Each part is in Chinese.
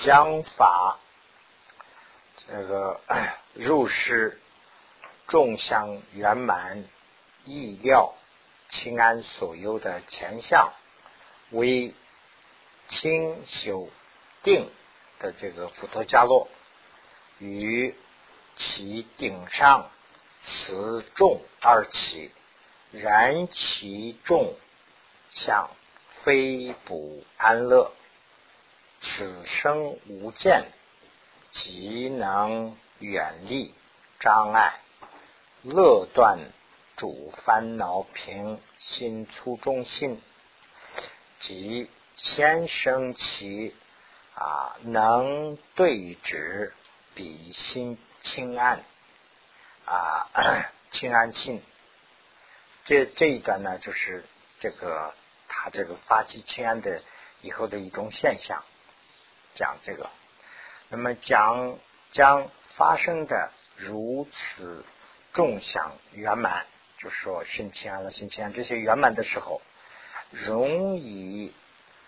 将法，这个 入世众相圆满，意料清安所有的前相，为清修定的这个佛陀伽罗，与其顶上此众而起，然其众相非不安乐。此生无见，即能远离障碍，乐断主烦恼平心初中心，即先生其啊能对治彼心清安啊 清安心。这这一段呢，就是这个他这个发起清安的以后的一种现象。讲这个，那么讲将发生的如此众想圆满，就是说心清安了，心清安这些圆满的时候，容易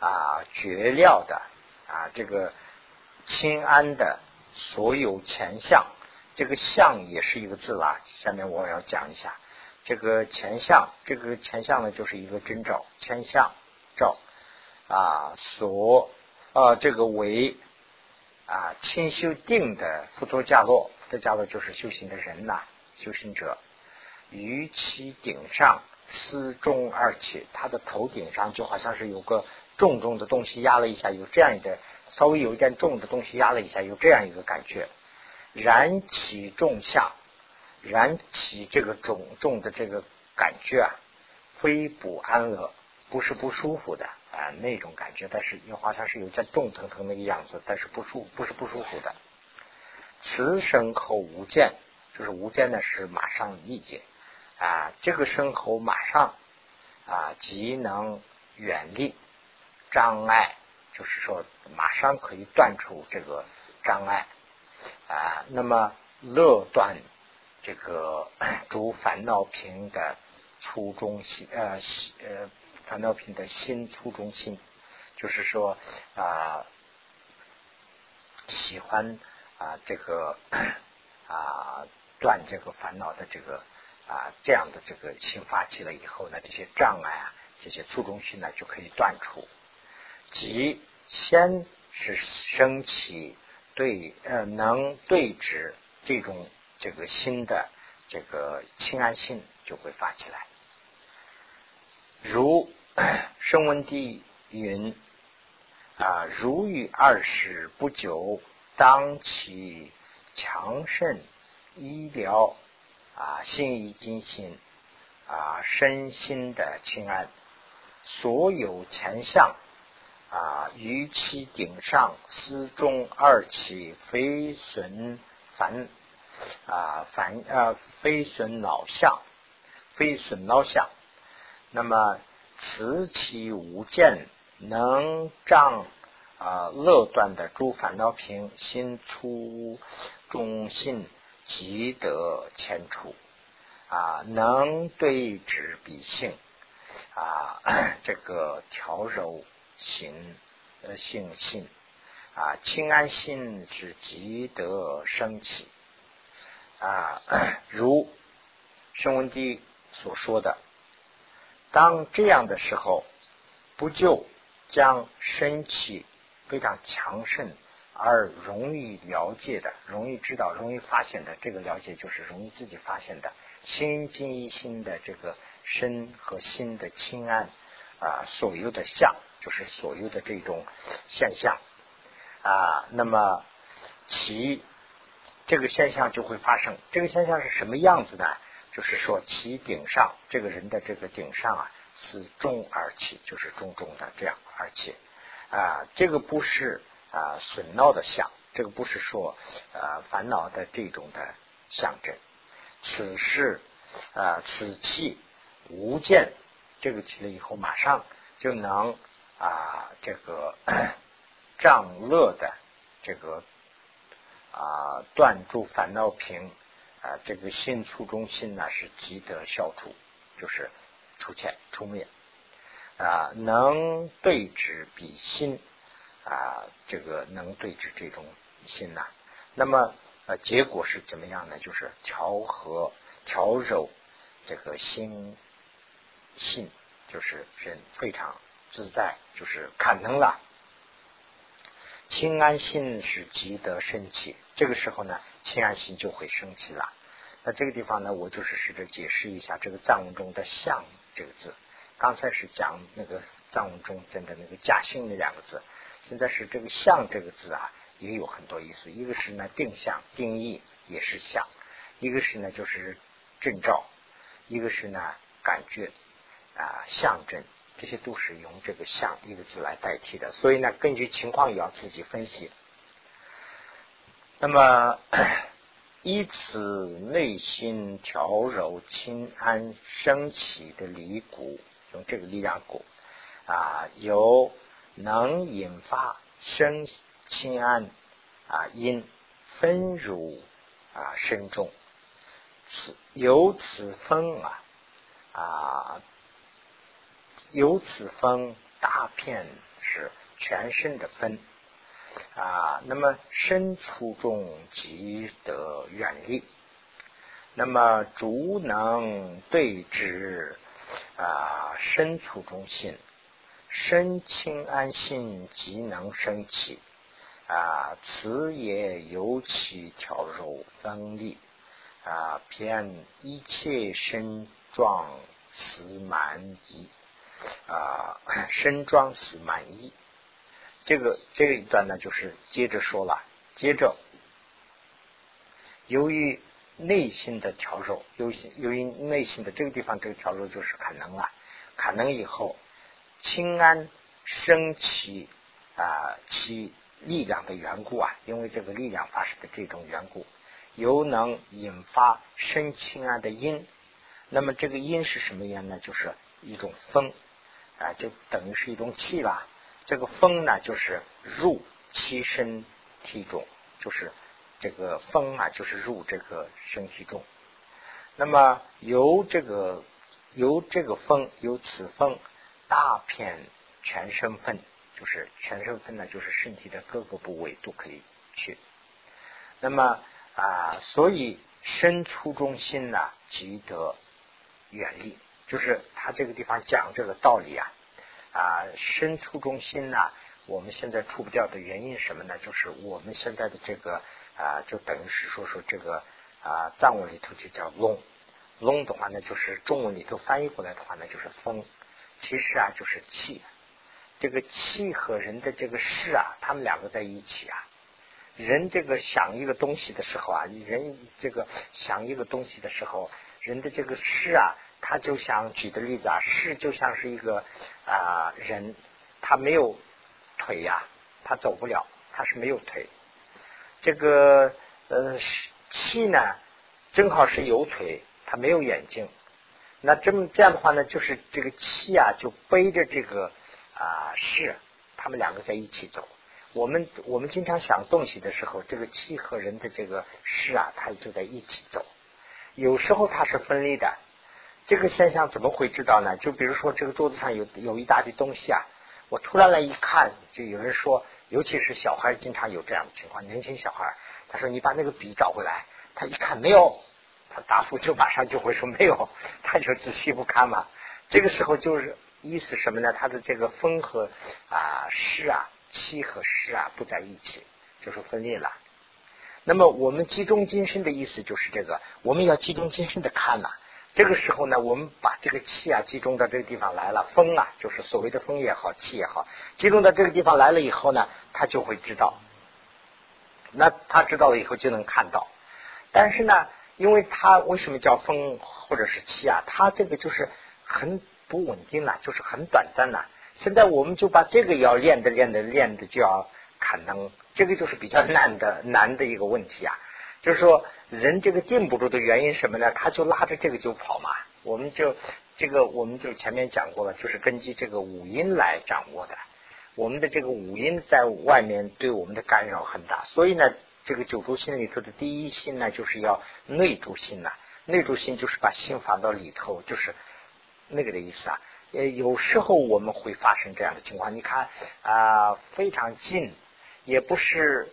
啊绝料的啊这个清安的所有前相，这个相也是一个字啦。下面我要讲一下这个前相，这个前相呢就是一个征兆，前相兆啊所。啊，这个为啊，清修定的佛陀伽罗，佛陀伽罗就是修行的人呐，修行者。于其顶上思中二起，他的头顶上就好像是有个重重的东西压了一下，有这样的稍微有一点重的东西压了一下，有这样一个感觉。燃起重下，燃起这个重重的这个感觉啊，非不安乐，不是不舒服的。啊，那种感觉，但是又好像是有点重腾腾那个样子，但是不舒不是不舒服的。此生口无见，就是无见呢，是马上理解啊，这个生口马上啊，即能远离障碍，就是说马上可以断除这个障碍啊。那么乐断这个 诸烦恼平的初中心呃呃。烦恼品的心初中心，就是说啊，喜欢啊这个啊断这个烦恼的这个啊这样的这个心发起了以后呢，这些障碍啊，这些初中心呢就可以断除。即先是升起对呃能对治这种这个新的这个清安心就会发起来。如 声闻地云啊，如遇二十不久，当其强盛医疗啊，心意精心啊，身心的清安，所有前相啊，于其顶上思中二起，非损烦啊烦啊，非损恼相，非损恼相。那么，此其无见，能障啊乐断的诸烦恼平，心出中心，即得前除啊，能对治彼性啊，这个调柔心呃性性啊，清安心是即得升起啊，如声闻帝所说的。当这样的时候，不就将生气非常强盛而容易了解的、容易知道、容易发现的这个了解，就是容易自己发现的心经一心的这个身和心的清安啊，所有的相，就是所有的这种现象啊，那么其这个现象就会发生。这个现象是什么样子的？就是说，其顶上这个人的这个顶上啊，是重而起，就是重重的这样而起啊。这个不是啊损恼的相，这个不是说啊烦恼的这种的象征。此是啊此气无见，这个起了以后，马上就能啊这个 障乐的这个啊断住烦恼平。啊，这个心初中心呢是即得消除，就是出现出灭啊，能对治彼心啊，这个能对治这种心呐。那么呃，结果是怎么样呢？就是调和、调柔这个心性，就是人非常自在，就是看能了。清安心是积得生气，这个时候呢，清安心就会生气了。那这个地方呢，我就是试着解释一下这个藏文中的“相”这个字。刚才是讲那个藏文中真的那个“驾心”那两个字，现在是这个“相”这个字啊，也有很多意思。一个是呢定向、定义也是相；一个是呢就是征兆；一个是呢感觉啊象征，这些都是用这个“相”一个字来代替的。所以呢，根据情况也要自己分析。那么。以此内心调柔清安升起的离骨，用这个力量骨啊，由能引发生清安啊因分入啊身中，此由此分啊啊由此分大片是全身的分。啊，那么身粗重即得远离，那么足能对之啊身粗重心，身轻安心即能升起啊，此也尤其调柔分力啊，偏一切身状此满意啊，身状此满意。这个这一段呢，就是接着说了。接着，由于内心的调柔，由于由于内心的这个地方，这个调柔就是可能了。可能以后，清安升起啊其力量的缘故啊，因为这个力量发生的这种缘故，由能引发生清安的因。那么这个因是什么因呢？就是一种风啊，就等于是一种气吧。这个风呢，就是入其身体中，就是这个风啊，就是入这个身体中。那么由这个由这个风，由此风大片全身分，就是全身分呢，就是身体的各个部位都可以去。那么啊，所以身粗中心呢，即得远离，就是他这个地方讲这个道理啊。啊，身处中心呢？我们现在出不掉的原因什么呢？就是我们现在的这个啊，就等于是说说这个啊，藏文里头就叫龙，龙的话呢，就是中文里头翻译过来的话呢，就是风。其实啊，就是气。这个气和人的这个事啊，他们两个在一起啊。人这个想一个东西的时候啊，人这个想一个东西的时候，人的这个事啊。他就像举的例子啊，是就像是一个啊人，他没有腿呀，他走不了，他是没有腿。这个呃气呢，正好是有腿，他没有眼睛。那这么这样的话呢，就是这个气啊，就背着这个啊是，他们两个在一起走。我们我们经常想东西的时候，这个气和人的这个是啊，它就在一起走。有时候它是分离的。这个现象怎么会知道呢？就比如说这个桌子上有有一大堆东西啊，我突然来一看，就有人说，尤其是小孩经常有这样的情况，年轻小孩，他说你把那个笔找回来，他一看没有，他答复就马上就会说没有，他就仔细不看嘛。这个时候就是意思什么呢？他的这个风和啊湿啊气和湿啊不在一起，就是分裂了。那么我们集中精神的意思就是这个，我们要集中精神的看呐。这个时候呢，我们把这个气啊集中到这个地方来了，风啊，就是所谓的风也好，气也好，集中到这个地方来了以后呢，他就会知道。那他知道了以后就能看到。但是呢，因为他为什么叫风或者是气啊？它这个就是很不稳定了，就是很短暂了。现在我们就把这个要练的练的练的就要看能，这个就是比较难的难的一个问题啊。就是说，人这个定不住的原因什么呢？他就拉着这个就跑嘛。我们就这个，我们就前面讲过了，就是根据这个五音来掌握的。我们的这个五音在外面对我们的干扰很大，所以呢，这个九住心里头的第一心呢，就是要内住心呐。内住心就是把心放到里头，就是那个的意思啊。呃，有时候我们会发生这样的情况。你看啊，非常近，也不是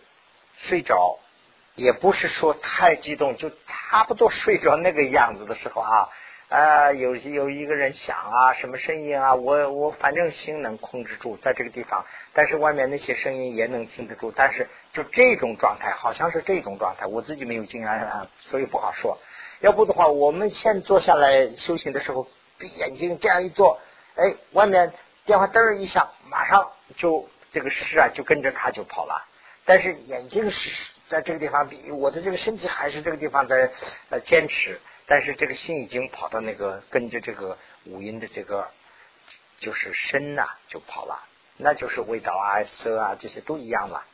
睡着，也不是说太激动，就差不多睡着那个样子的时候啊。啊，有有一个人响啊，什么声音啊？我我反正心能控制住，在这个地方，但是外面那些声音也能听得住。但是就这种状态，好像是这种状态，我自己没有经验啊，所以不好说。要不的话，我们先坐下来修行的时候，闭眼睛这样一坐，哎，外面电话噔一响，马上就这个事啊，就跟着他就跑了。但是眼睛是在这个地方，比我的这个身体还是这个地方在呃坚持。但是这个心已经跑到那个跟着这个五音的这个就是身呐，就跑了，那就是味道啊、色啊这些都一样了。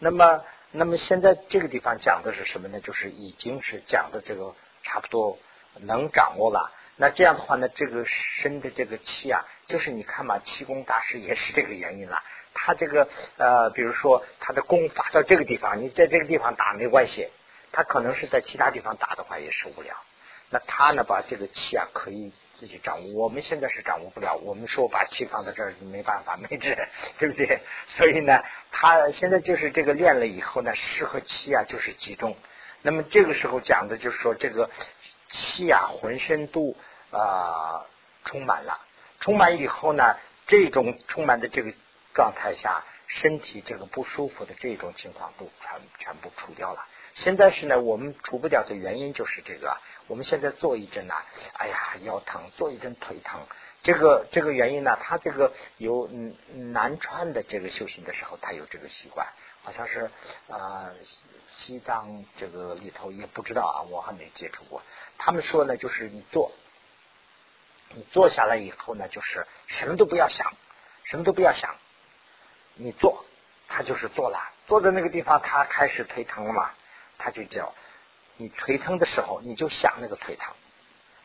那么，那么现在这个地方讲的是什么呢？就是已经是讲的这个差不多能掌握了。那这样的话呢，这个身的这个气啊，就是你看嘛，气功大师也是这个原因了。他这个呃，比如说他的功法到这个地方，你在这个地方打没关系，他可能是在其他地方打的话也受不了。那他呢，把这个气啊，可以自己掌握。我们现在是掌握不了。我们说把气放在这儿，没办法，没治，对不对？所以呢，他现在就是这个练了以后呢，适合气啊，就是集中。那么这个时候讲的就是说，这个气啊，浑身都啊充满了。充满以后呢，这种充满的这个状态下，身体这个不舒服的这种情况都全全部除掉了。现在是呢，我们除不掉的原因就是这个。我们现在坐一阵呢，哎呀腰疼；坐一阵腿疼。这个这个原因呢，他这个有南川的这个修行的时候，他有这个习惯，好像是啊西藏这个里头也不知道啊，我还没接触过。他们说呢，就是你坐，你坐下来以后呢，就是什么都不要想，什么都不要想，你坐，他就是坐了，坐在那个地方，他开始腿疼了嘛，他就叫。你腿疼的时候，你就想那个腿疼，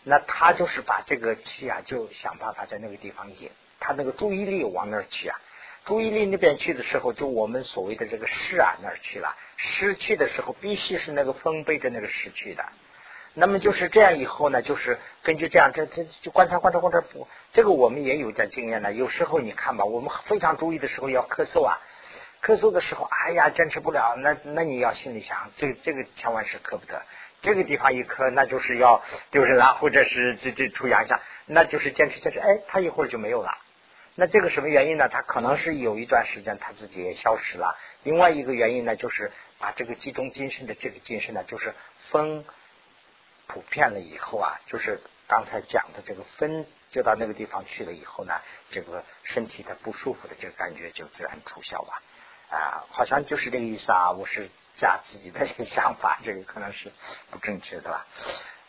那他就是把这个气啊，就想办法在那个地方引，他那个注意力往那儿去啊，注意力那边去的时候，就我们所谓的这个湿啊那儿去了，失去的时候必须是那个风背着那个失去的，那么就是这样以后呢，就是根据这样，这这就观察观察观察不，这个我们也有点经验呢。有时候你看吧，我们非常注意的时候要咳嗽啊。咳嗽的时候，哎呀，坚持不了。那那你要心里想，这这个千万是咳不得。这个地方一咳，那就是要丢人了，或者是这这出洋相，那就是坚持坚持。哎，他一会儿就没有了。那这个什么原因呢？他可能是有一段时间他自己也消失了。另外一个原因呢，就是把这个集中精神的这个精神呢，就是风普遍了以后啊，就是刚才讲的这个风就到那个地方去了以后呢，这个身体的不舒服的这个感觉就自然出消了。啊，好像就是这个意思啊！我是加自己的想法，这个可能是不正确的吧。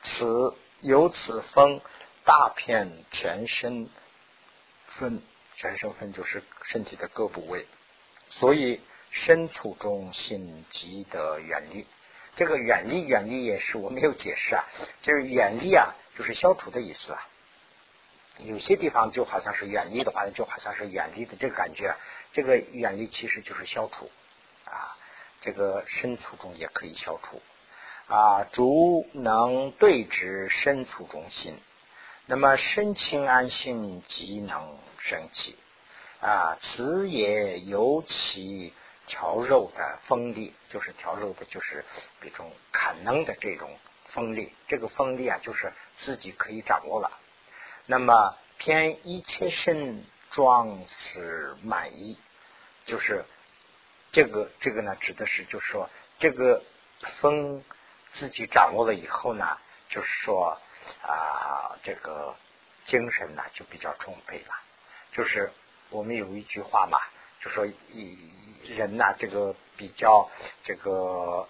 此由此风大片全身分，全身分就是身体的各部位，所以身处中心即得远离。这个远离，远离也是我没有解释啊，就是远离啊，就是消除的意思啊。有些地方就好像是远离的话，就好像是远离的这个感觉。这个远离其实就是消除啊，这个身处中也可以消除啊。主能对治身处中心，那么身清安心即能生气啊。此也尤其调肉的锋利，就是调肉的，就是这种砍能的这种锋利。这个锋利啊，就是自己可以掌握了。那么偏一切身装饰满意，就是这个这个呢，指的是就是说这个风自己掌握了以后呢，就是说啊，这个精神呢就比较充沛了。就是我们有一句话嘛，就说一人呐，这个比较这个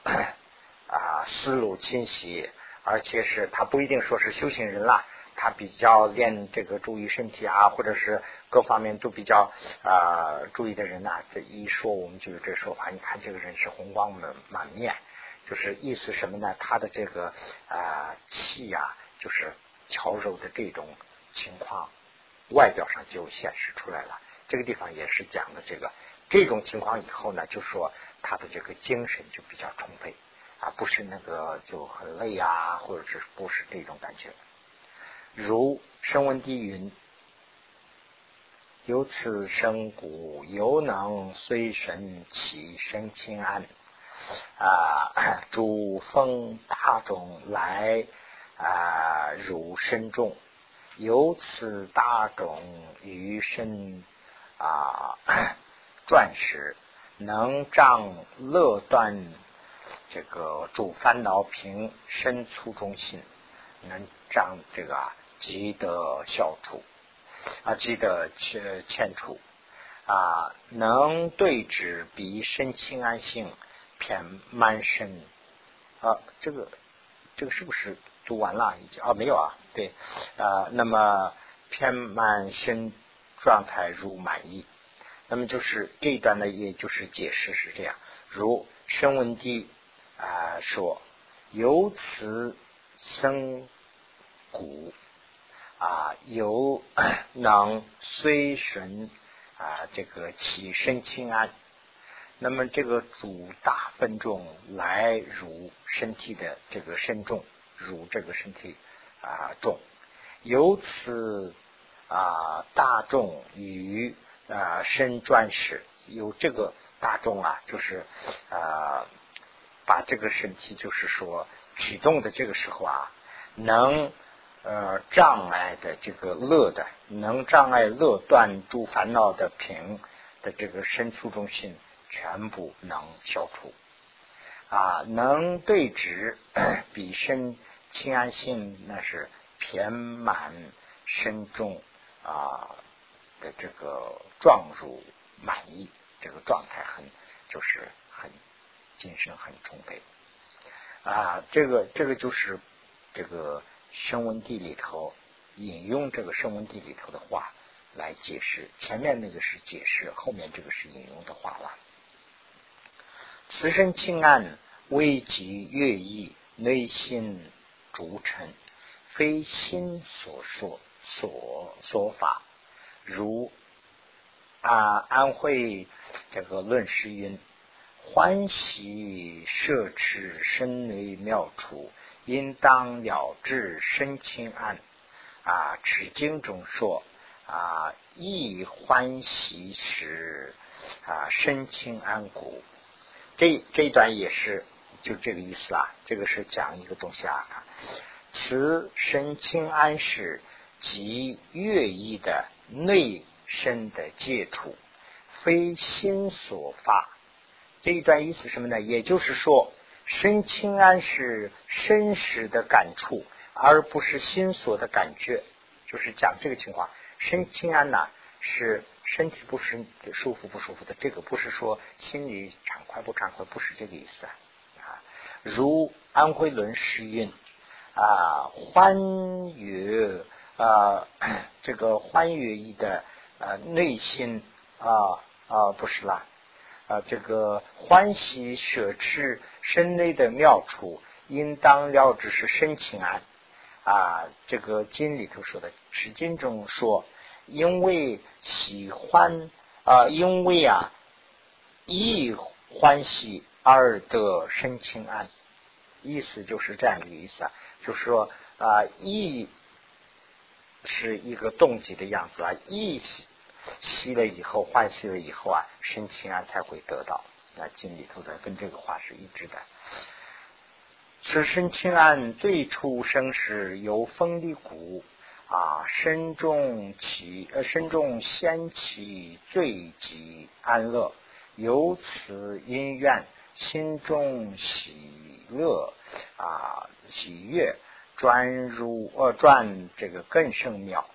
啊思路清晰，而且是他不一定说是修行人啦。他比较练这个注意身体啊，或者是各方面都比较啊注意的人呐，这一说我们就有这说法。你看这个人是红光满满面，就是意思什么呢？他的这个啊气呀，就是巧柔的这种情况，外表上就显示出来了。这个地方也是讲的这个这种情况以后呢，就说他的这个精神就比较充沛啊，不是那个就很累啊，或者是不是这种感觉。如声闻低云由此生骨，犹能随神起身清安。啊，主风大种来啊，入身重，由此大种于身啊，钻石能障乐断这个主烦恼平身粗中心，能障这个积德消除啊，积德欠欠除啊，能对治彼身清安性。偏满身啊，这个这个是不是读完了已经啊？没有啊，对啊。那么偏满身状态如满意，那么就是这一段呢，也就是解释是这样。如声闻地啊说，由此生骨啊，由能随神啊，这个起身清安。那么这个主大分众来如身体的这个身重，如这个身体啊重，由此啊大众与啊身转世，有这个大众啊，就是啊把这个身体就是说启动的这个时候啊，能呃障碍的这个乐的，能障碍乐断诸烦恼的平的这个身处中心。全部能消除啊，能对治比身清安性，那是偏满身中啊的这个状如满意，这个状态很就是很精神很充沛啊。这个这个就是这个声闻地里头引用这个声闻地里头的话来解释，前面那个是解释，后面这个是引用的话了。此身清安，危急乐意，内心逐尘，非心所说所说法。如啊安徽这个论师云：欢喜摄持身内妙处，应当了知身清安。啊，持经中说啊，亦欢喜时啊身清安故。这这一段也是就这个意思啦。这个是讲一个东西啊，此身清安是即乐意的内身的接触，非心所发。这一段意思什么呢？也就是说，身清安是身时的感触，而不是心所的感觉。就是讲这个情况，身清安呢是。身体不是舒服不舒服的，这个不是说心里畅快不畅快，不是这个意思啊。如安徽轮诗韵啊，欢悦啊，这个欢悦意的啊内心啊啊不是啦啊，这个欢喜舍持身内的妙处，应当了知是身情安啊。这个经里头说的，持经中说。因为喜欢啊，因为啊，一欢喜而得身情安，意思就是这样一个意思啊，就是说啊，一是一个动机的样子啊，亦喜了以后，换吸了以后啊，身清安才会得到。那经里头的跟这个话是一致的。此身清安最初生时有风的鼓。啊，身中起呃，身中先起最极安乐，由此因愿，心中喜乐啊，喜悦转入呃转这个更胜妙。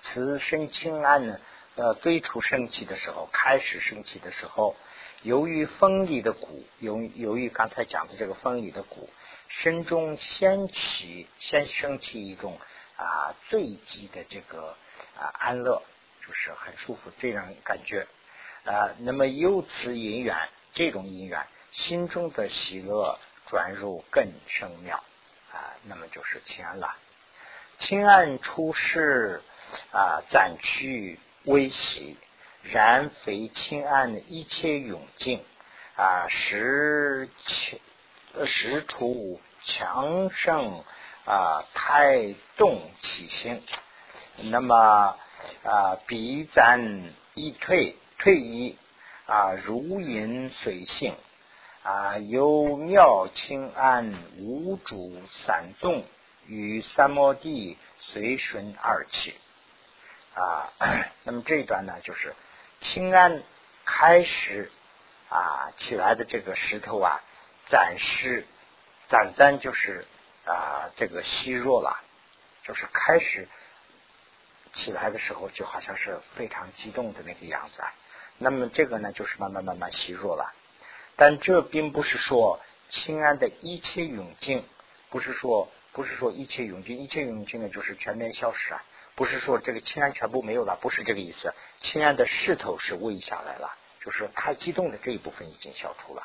此身清安呢，呃，最初升起的时候，开始升起的时候，由于风里的鼓，由由于刚才讲的这个风里的鼓。身中先起，先升起一种啊最极的这个啊安乐，就是很舒服这样感觉啊。那么由此因缘，这种因缘，心中的喜乐转入更深妙啊。那么就是清安了。清安出世啊，暂去微喜，然非清安一切永静啊，实清。实出强盛啊，太动起心那么啊，彼咱一退退一啊，如影随性啊，由妙清安无主散动与三摩地随顺二起啊。那么这一段呢，就是清安开始啊起来的这个石头啊，暂时暂暂就是啊这个虚弱了，就是开始。起来的时候就好像是非常激动的那个样子，啊。那么这个呢就是慢慢慢慢虚弱了，但这并不是说清安的一切永静，不是说不是说一切永静，一切永静呢就是全面消失啊，不是说这个清安全部没有了，不是这个意思，清安的势头是微下来了，就是太激动的这一部分已经消除了，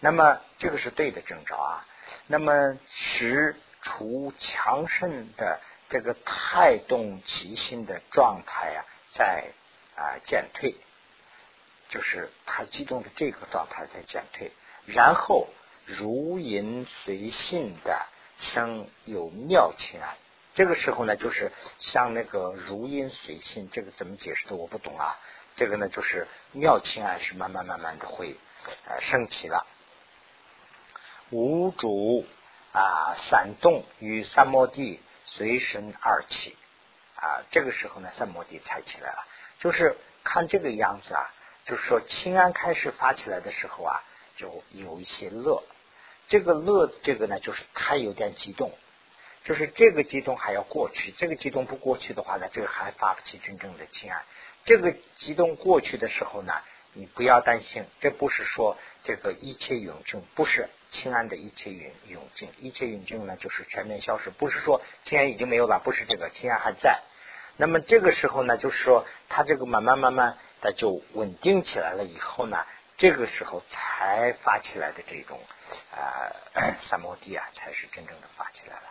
那么这个是对的征兆啊，那么使除强盛的。这个太动其心的状态啊，在啊减退，就是他激动的这个状态在减退，然后如影随性的生有妙情啊。这个时候呢，就是像那个如影随性，这个怎么解释的我不懂啊。这个呢，就是妙情啊是慢慢慢慢的会呃升起了，无主啊散动与三摩地。随身二起啊，这个时候呢，三摩地才起来了。就是看这个样子啊，就是说清安开始发起来的时候啊，就有一些乐。这个乐，这个呢，就是他有点激动，就是这个激动还要过去。这个激动不过去的话呢，这个还发不起真正的清安。这个激动过去的时候呢，你不要担心，这不是说这个一切永正，不是。清安的一切永永静，一切永静呢，就是全面消失。不是说清安已经没有了，不是这个，清安还在。那么这个时候呢，就是说它这个慢慢慢慢的就稳定起来了以后呢，这个时候才发起来的这种啊 三摩地啊，才是真正的发起来了。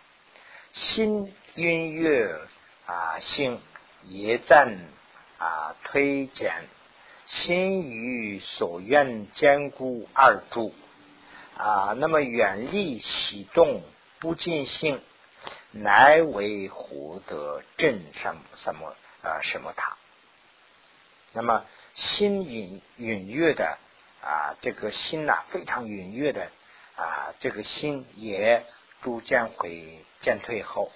心音乐啊，心也赞啊推荐，心与所愿兼顾二助。啊，那么远离喜动不尽兴，乃为获得镇什什么啊什么塔？那么心隐隐约的啊，这个心呐非常隐约的啊，这个心也逐渐会渐退后。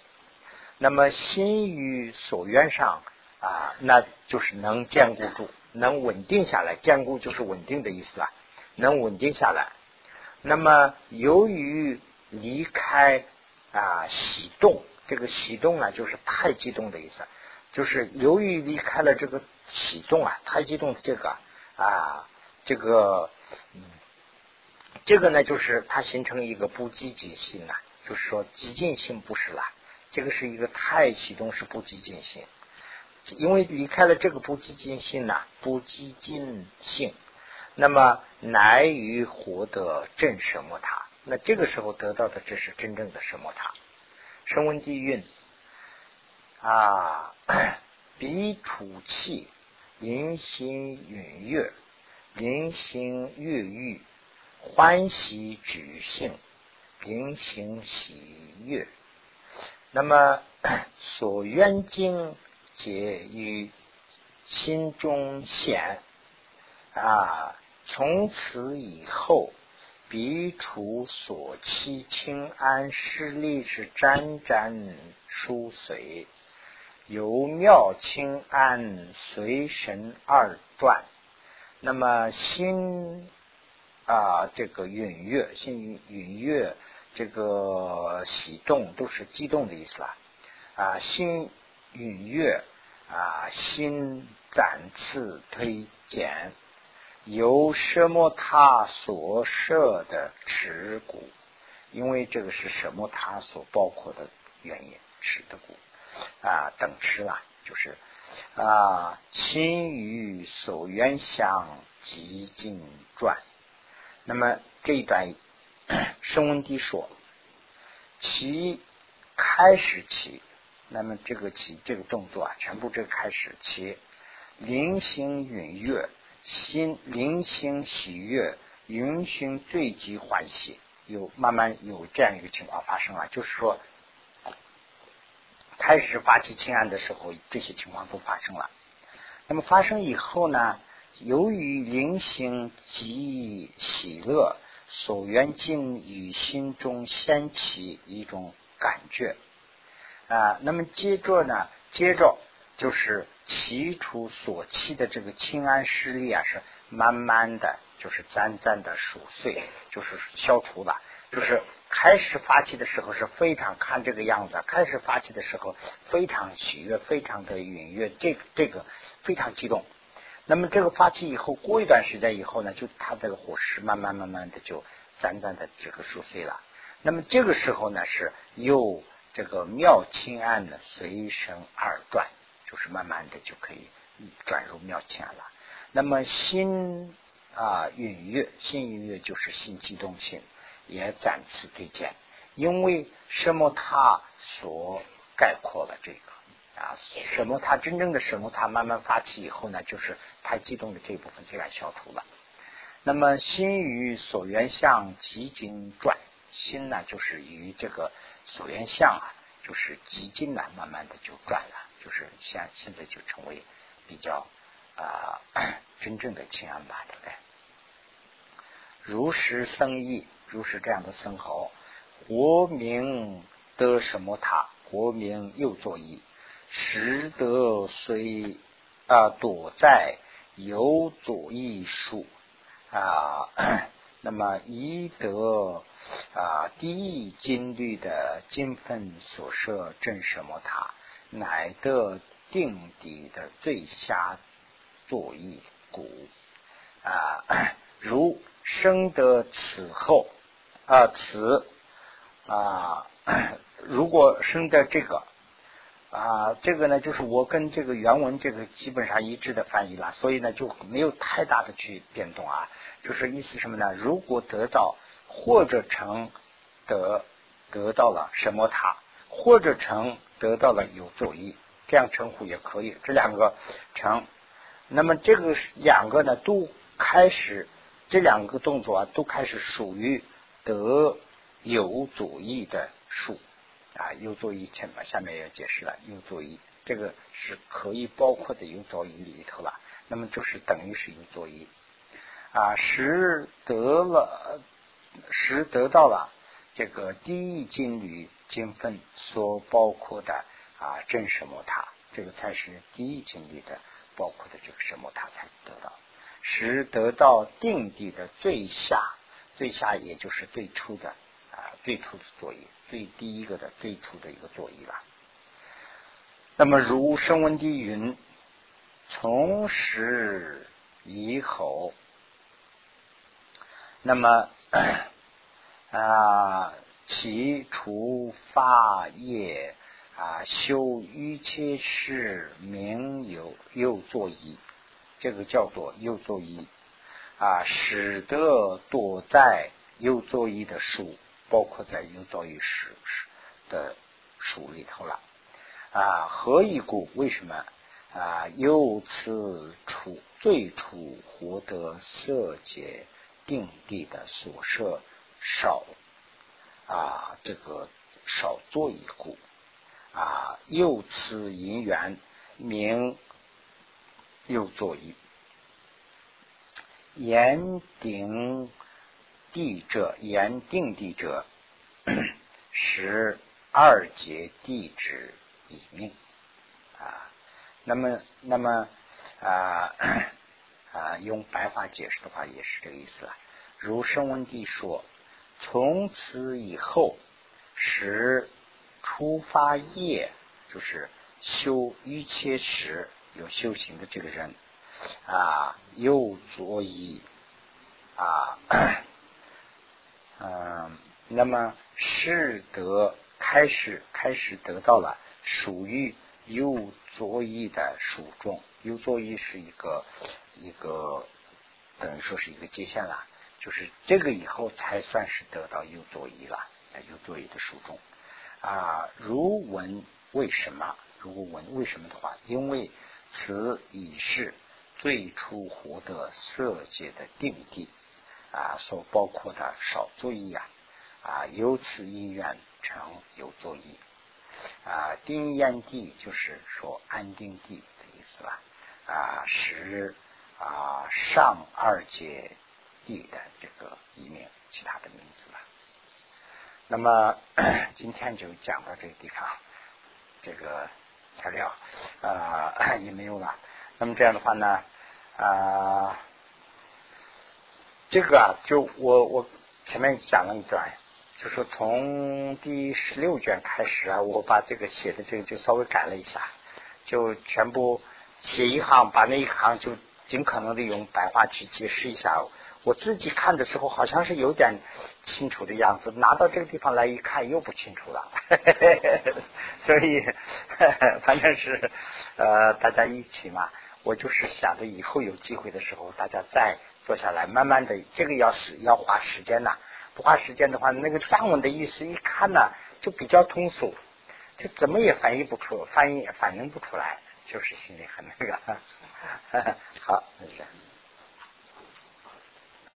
那么心于所愿上啊，那就是能坚固住，能稳定下来。坚固就是稳定的意思啊，能稳定下来。那么，由于离开啊，喜动，这个喜动啊，就是太激动的意思。就是由于离开了这个喜动啊，太激动的这个啊，这个，嗯，这个呢，就是它形成一个不积极性啊，就是说激进性不是了。这个是一个太启动是不激进性，因为离开了这个不激进性呢，不激进性。那么，难于获得正什么塔？那这个时候得到的，这是真正的什么塔？声闻地蕴啊，彼处气，灵心允悦，临行悦欲，欢喜举性，临行喜悦。那么，所愿经皆于心中显啊。从此以后，彼处所期清安势力是沾沾疏随，由妙清安随神二转。那么心啊，这个允悦，心允悦，这个喜动都是激动的意思啦。啊，心允悦啊，心暂次推减。由什么他所设的持股，因为这个是什么他所包括的原因，持的股啊等持啦，就是啊心与所缘相极尽转。那么这一段 声闻地说，其开始起，那么这个起这个动作啊，全部这个开始起，临行允月。心灵心喜悦，云心最极欢喜，有慢慢有这样一个情况发生了，就是说，开始发起清案的时候，这些情况都发生了。那么发生以后呢，由于灵性极喜乐，所缘境与心中掀起一种感觉啊。那么接着呢，接着就是起初所起的这个清安势力啊，是慢慢的就是暂暂的熟碎，就是消除了，就是。开始发起的时候是非常看这个样子，开始发起的时候非常喜悦，非常的愉悦，这这个非常激动。那么这个发起以后，过一段时间以后呢，就它这个火势慢慢慢慢的就暂暂的这个熟睡了。那么这个时候呢，是由这个妙清案的随身而转，就是慢慢的就可以转入妙前了。那么心啊愉悦，心愉悦就是心激动性。也暂时对见，因为什么？它所概括了这个啊，什么？它真正的什么？它慢慢发起以后呢，就是太激动的这一部分自然消除了。那么心与所缘相极经转，心呢就是与这个所缘相啊，就是极经呢，慢慢的就转了，就是现现在就成为比较啊真正的清安吧，对不对？如实生意。如是这样的生蚝，活名得什么塔？活名又作意，实得虽啊躲在有左意术啊，那么宜得啊第一金律的金分所设正什么塔，乃得定底的最下作意故啊，如生得此后。啊，此啊，如果生在这个啊，这个呢，就是我跟这个原文这个基本上一致的翻译了，所以呢就没有太大的去变动啊。就是意思什么呢？如果得到或者成得得到了什么塔，或者成得到了有作意，这样称呼也可以。这两个成，那么这个两个呢都开始，这两个动作啊都开始属于。得有左翼的数啊，有左翼前面下面也解释了，有左翼这个是可以包括的有左翼里头了。那么就是等于是有左翼啊，十得了，十得到了这个第一金缕金分所包括的啊正什么塔，这个才是第一金缕的包括的这个什么塔才得到，使得到定地的最下。最下也就是最初的啊，最初的作业，最第一个的最初的一个作业了。那么如声闻地云，从时以后，那么啊，其除法业啊，修一切事，名有又作意，这个叫做又作意。啊，使得躲在右作意的树，包括在右作意时的树里头了。啊，何以故？为什么？啊，由此处最初获得色界定地的所设少啊，这个少作一故啊，又此因缘名又作一。言定地者，言定地者，十二节地之以命啊。那么，那么啊 啊，用白话解释的话，也是这个意思了。如声闻地说，从此以后，使出发业，就是修一切时有修行的这个人。啊，又作意啊，嗯，那么是得开始开始得到了属于有作意的属中，有作意是一个一个等于说是一个界限了，就是这个以后才算是得到有作意了，有作意的书中啊。如闻为什么？如果闻为什么的话，因为此已是。最初获得色界的定地啊，所包括的少作意啊，啊，由此因缘成有作意啊，定烟地就是说安定地的意思了啊，是啊上二界地的这个译名，其他的名字了。那么 今天就讲到这个地方，这个材料啊 也没有了。那么这样的话呢啊，这个啊就我我前面讲了一段。就是从第十六卷开始啊，我把这个写的这个就稍微改了一下，就全部写一行，把那一行就尽可能的用白话去解释一下。我自己看的时候好像是有点清楚的样子，拿到这个地方来一看又不清楚了。所以 反正是呃大家一起嘛，我就是想着以后有机会的时候，大家再坐下来慢慢的，这个要是要花时间呐。不花时间的话，那个藏文的意思一看呢，就比较通俗，就怎么也翻译不出，翻译也反应不出来，就是心里很那个。好，那个。